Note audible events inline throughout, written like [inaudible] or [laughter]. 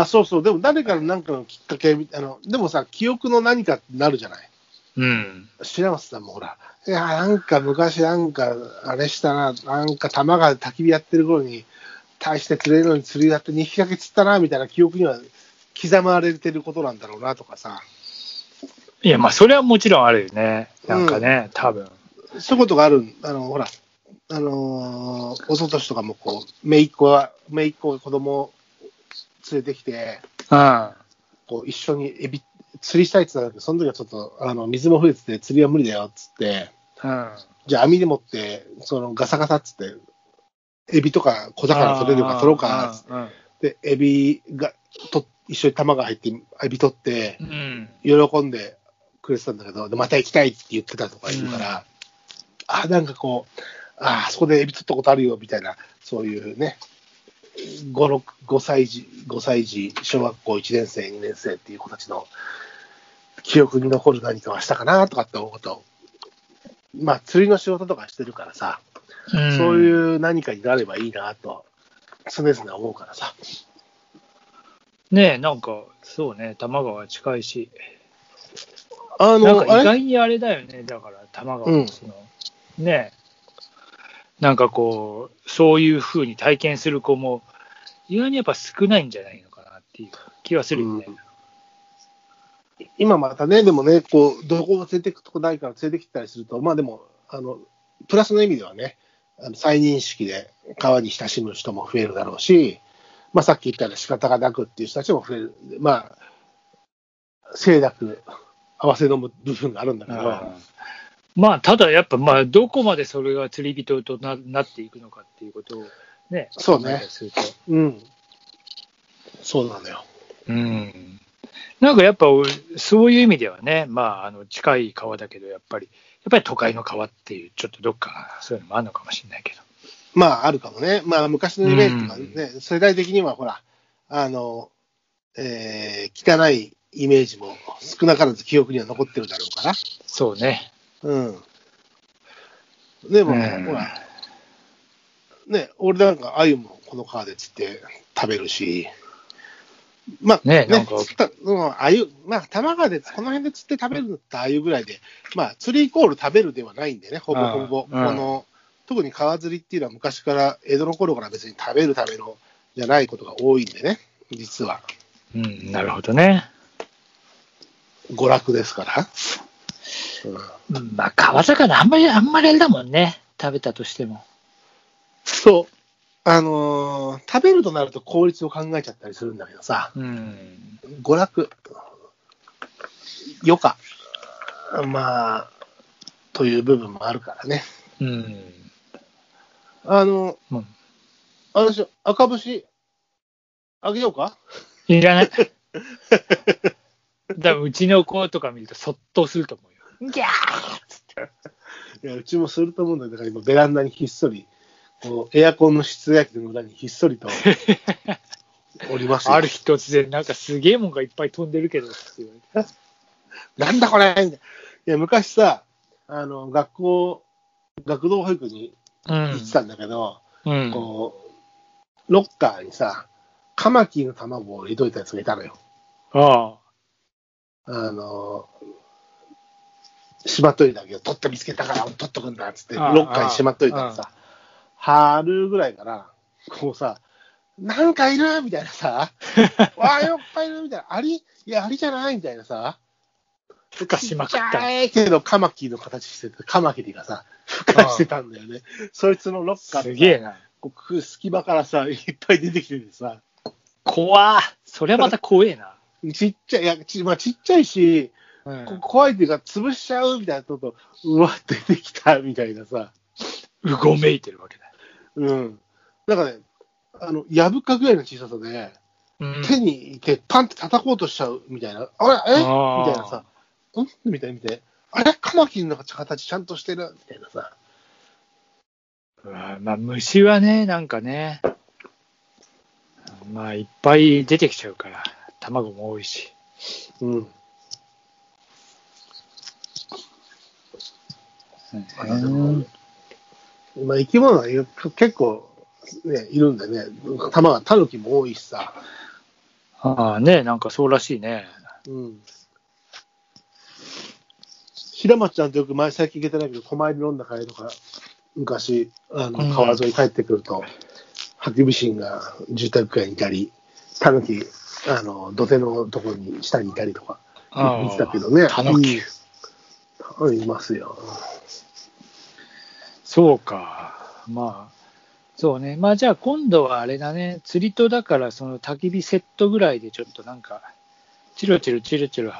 あ、そうそう。でも誰かの何かのきっかけみあの、でもさ、記憶の何かってなるじゃない？うん。白松さんもほら、いや、なんか昔なんか、あれしたな、なんか玉が焚き火やってる頃に、大して釣れるのに釣りやって2匹だけ釣ったな、みたいな記憶には刻まれてることなんだろうなとかさ、いや、まあ、それはもちろんあるよね。なんかね、多分。そういうことがある、あの、ほら、あのー、おととしとかもこう、姪っ子は、姪っ子が子供を連れてきて、うん。こう一緒にエビ、釣りしたいって言ったんだけど、その時はちょっと、あの、水も増えてて釣りは無理だよ、っつって、うん。じゃあ網で持って、そのガサガサっつって、エビとか小魚取れるか取ろうかっつって、うん。で、エビがと一緒に玉が入って、エビ取ってう、ん。喜んでくれてたんだけど、でまた行きたいって言ってたとか言うから、あ、なんかこう、あ、あそこでエビ取ったことあるよみたいな、そういうね、5、6、5歳児、5歳児、小学校1年生、2年生っていう子たちの記憶に残る何かはしたかなとかって思うと、まあ、釣りの仕事とかしてるからさ、うん。そういう何かになればいいなと、常々思うからさ。ねえ、なんか、そうね、多摩川近いし、あなんか意外にあれだよね、だから多摩川うんの。その、ねえ、なんかこう、そういうふうに体験する子も、意外にやっぱ少ないんじゃないのかなっていう気はするよね。今またね、でもね、こう、どこも連れてくとこないから連れてきたりすると、まあでも、あの、プラスの意味ではね、あの再認識で川に親しむ人も増えるだろうし、まあさっき言ったような仕方がなくっていう人たちも増える。まあ、清濁、合わせの部分があるんだけど、うんまあ、ただやっぱ、まあ、どこまでそれが釣り人とななっていくのかっていうことをね、そうねるとうん。そうなのよ。うん。なんかやっぱ、そういう意味ではね、まあ、あの、近い川だけど、やっぱり、やっぱり都会の川っていう、ちょっとどっか、そういうのもあるのかもしれないけど。まあ、あるかもね。まあ、昔のイメージとかね、世代的にはほら、あの、えー汚いイメージも少なからず記憶には残ってるだろうから。そうね。うん。でも、うんほら、ね、俺なんか、鮎もこの川で釣って食べるし、まあ、ねなんか釣ったうん、鮎、まあ、多摩川で、この辺で釣って食べるのって鮎ぐらいで、まあ、釣りイコール食べるではないんでね、ほぼほぼ。うんこの、特に川釣りっていうのは昔から、江戸の頃から別に食べるための、じゃないことが多いんでね、実は。うん、なるほどね。娯楽ですから。うんうんまあ、川魚あんまり、あんまりあれだもんね。食べたとしても。そう。あのー食べるとなると効率を考えちゃったりするんだけどさ、うん。娯楽、余暇、まあ、という部分もあるからね。うん。あの、うんあ赤節、あげようか？いらない。[laughs] だうちの子とか見ると、そっとすると思うよ。ギャーっつって。いや、うちもすると思うんだよだから今ベランダにひっそり、こうエアコンの室外機の裏にひっそりとおりますよある日突然、なんかすげえもんがいっぱい飛んでるけどって言われて。なんだこれいや、昔さ、あの、学校、学童保育に行ってたんだけど、うん。こう、ロッカーにさ、カマキリの卵を入れといたやつがいたのよ。ああの、しまっといたけど、取って見つけたから取っとくんだっつって、ロああッカーにしまっといたらさ、春ぐらいから、こうさ、なんかいるみたいなさ、[laughs] わあ、よっぱいいるみたいな、アリいや、アリじゃないみたいなさ、ふかしまくっちた。ゃいけど、カマキリの形してて、カマキリがさ、孵化してたんだよね。そいつのロッカーすげえな。こう隙間からさ、いっぱい出てきててさ、怖それはまた怖えな。ちっちゃい、いや、ち,、まあ、ちっちゃいし、うん。こ怖いっていうか、潰しちゃうみたいなとと、うわ、出てきたみたいなさ、うごめいてるわけだ。うん。なんかね、あの、やぶかぐらいの小ささで、うん。手にいて、パンって叩こうとしちゃうみたいな、あれ、え？みたいなさ、ん？みたいな見て、あれ、カマキリの形ちゃんとしてる？みたいなさ、うわまあ、虫はね、なんかね、まあ、いっぱい出てきちゃうから、卵も多いし。うん。うんまあ、生き物は結構、ね、いるんでね、玉が、タヌキも多いしさ、ああね、なんかそうらしいね。うん。平松ちゃんとよく前最近行けてないけど、狛江で飲んだ帰りとか、昔、あうんの川沿い帰ってくると、ハクビシンが住宅街にいたり、タヌキ、あの、土手のところに下にいたりとか、見てたけどね。タヌキうんいますよ。そうか。まあ、そうね。まあじゃあ今度はあれだね。釣りとだからその焚き火セットぐらいでちょっとなんか、チロチロチロチロ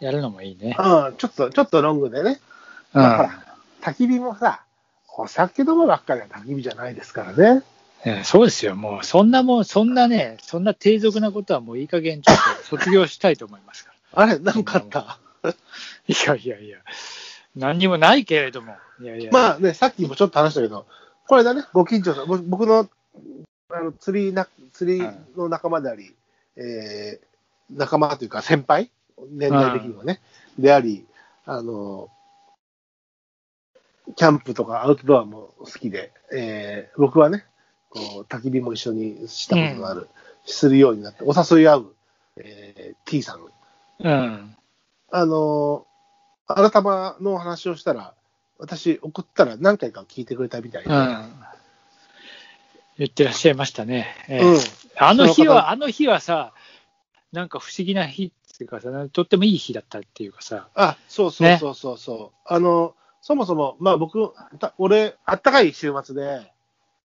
やるのもいいね。ああ、ちょっと、ちょっとロングでね。うん。焚き火もさ、お酒飲むばっかりは焚き火じゃないですからね。ええそうですよ。もうそんなもん、そんなね、そんな低俗なことはもういい加減ちょっと卒業したいと思いますか [laughs] あれ、なんかあった？ら。[laughs] いやいやいや。何にもないけれども。いやいや。まあね、さっきもちょっと話したけど、これだね、ご近所さん、ぼ僕のあの釣りな釣りの仲間であり、えー仲間というか先輩、年代的にはね、であり、あの、キャンプとかアウトドアも好きで、えー僕はね、こう焚き火も一緒にしたことがある、するようになって、お誘い合う、えー T さん。うん。あの、改まの話をしたら、私送ったら何回か聞いてくれたみたいで、うん。言ってらっしゃいましたね。ええ。うん。あの日は、あの日はさ、なんか不思議な日っていうかさ、とってもいい日だったっていうかさ、あ、そうそうそうそう。そう、あの、そもそも、まあ僕、た俺、あったかい週末で、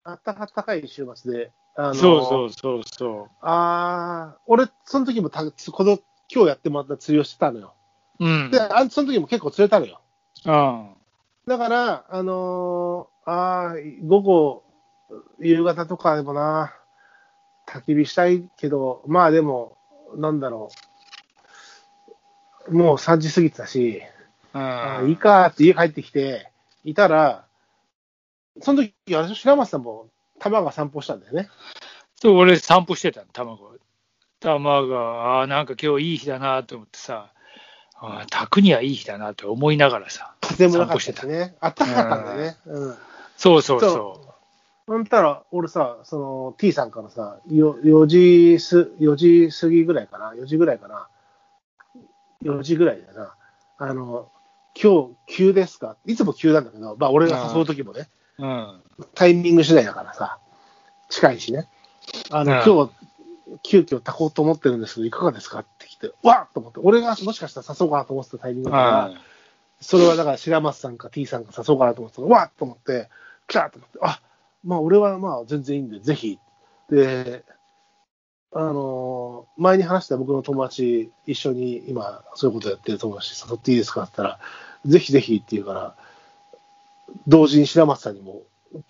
あったかい週末で、あの、そうそうそうそあー俺、その時もた、この、今日やってもらった釣りをしてたのよ。う。うん。で、あその時も結構釣れたのよ。うん。だから、あのーあー午後、夕方とかでもな、焚き火したいけど、まあでも、なんだろう、もう3時過ぎてたし、あいいかって家帰ってきて、いたら、その時、あれでしょ白松さんも、玉が散歩したんだよね。そう、俺散歩してたの、卵。玉が、ああ、なんか今日いい日だなと思ってさ、ああ、炊くにはいい日だなと思いながらさ。風もなかったしね。あったかかったんだよね。うん。そうそうそほんたら、俺さ、その T さんからさ、よ4時す、4時過ぎぐらいかな、4時ぐらいかな、4時ぐらいだな、あの、今日急ですか？いつも急なんだけど、まあ俺が誘う時もね、う。うん。タイミング次第だからさ、近いしね。あの、うん今日、急遽炊こうと思ってるんですけど、いかがですか？って来て、わっと思って、俺がもしかしたら誘おうかなと思ってたタイミングだから、それはだから白松さんか T さんか誘おうかなと思ってたら、わっと思って、来たと思って、あまあ俺はまあ全然いいんで、ぜひ。で、あのー前に話した僕の友達、一緒に今、そういうことやってる友達誘っていいですかって言ったら、ぜひぜひって言うから、同時に白松さんにも、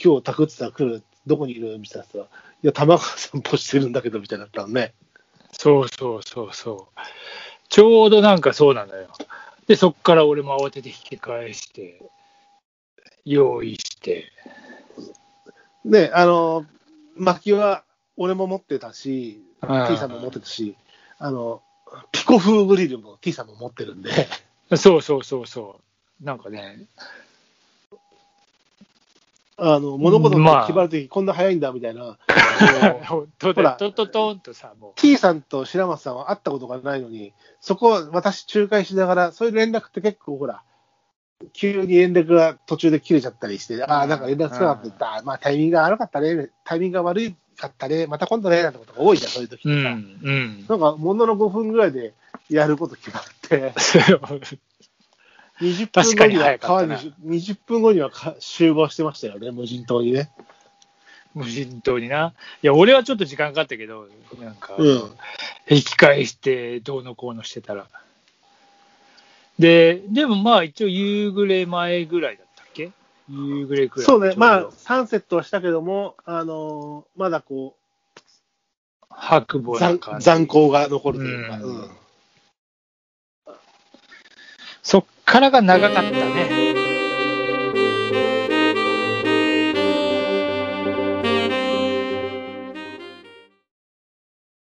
今日炊くってたら来る、どこにいるみたいな言ったら、いや、玉川散歩してるんだけど、みたいになったのね。そうそうそうそう。ちょうどなんかそうなのよ。で、そっから俺も慌てて引き返して、用意して。で、あのー薪は俺も持ってたし、うん T さんも持ってたし、あの、ピコ風グリルも T さんも持ってるんで、そうそうそうそう。なんかね、あの、物事まあが決まるときこんな早いんだみたいな、本当 [laughs] ほら。だ、トントントンとさ、も T さんと白松さんは会ったことがないのに、そこは私仲介しながら、そういう連絡って結構ほら、急に連絡が途中で切れちゃったりして、ああ、なんか連絡つかなかった。って言った、まあタイミングが悪かったね、タイミングが悪かったね、また今度ね、なんてことが多いじゃん、そういう時う、うって。さ。ん、うん。なんか、ものの5分ぐらいでやること決まって、[laughs] 20分後には川に、20分後にはか集合してましたよね、無人島にね。無人島にな。いや、俺はちょっと時間かかったけど、なんか、うん。引き返して、どうのこうのしてたら。で、でもまあ一応夕暮れ前ぐらいだったっけ？夕暮れくらい。そうね、まあサンセットはしたけども、あのーまだこ白う、残母残光が残るというか、うん。うんそっからが長かったね。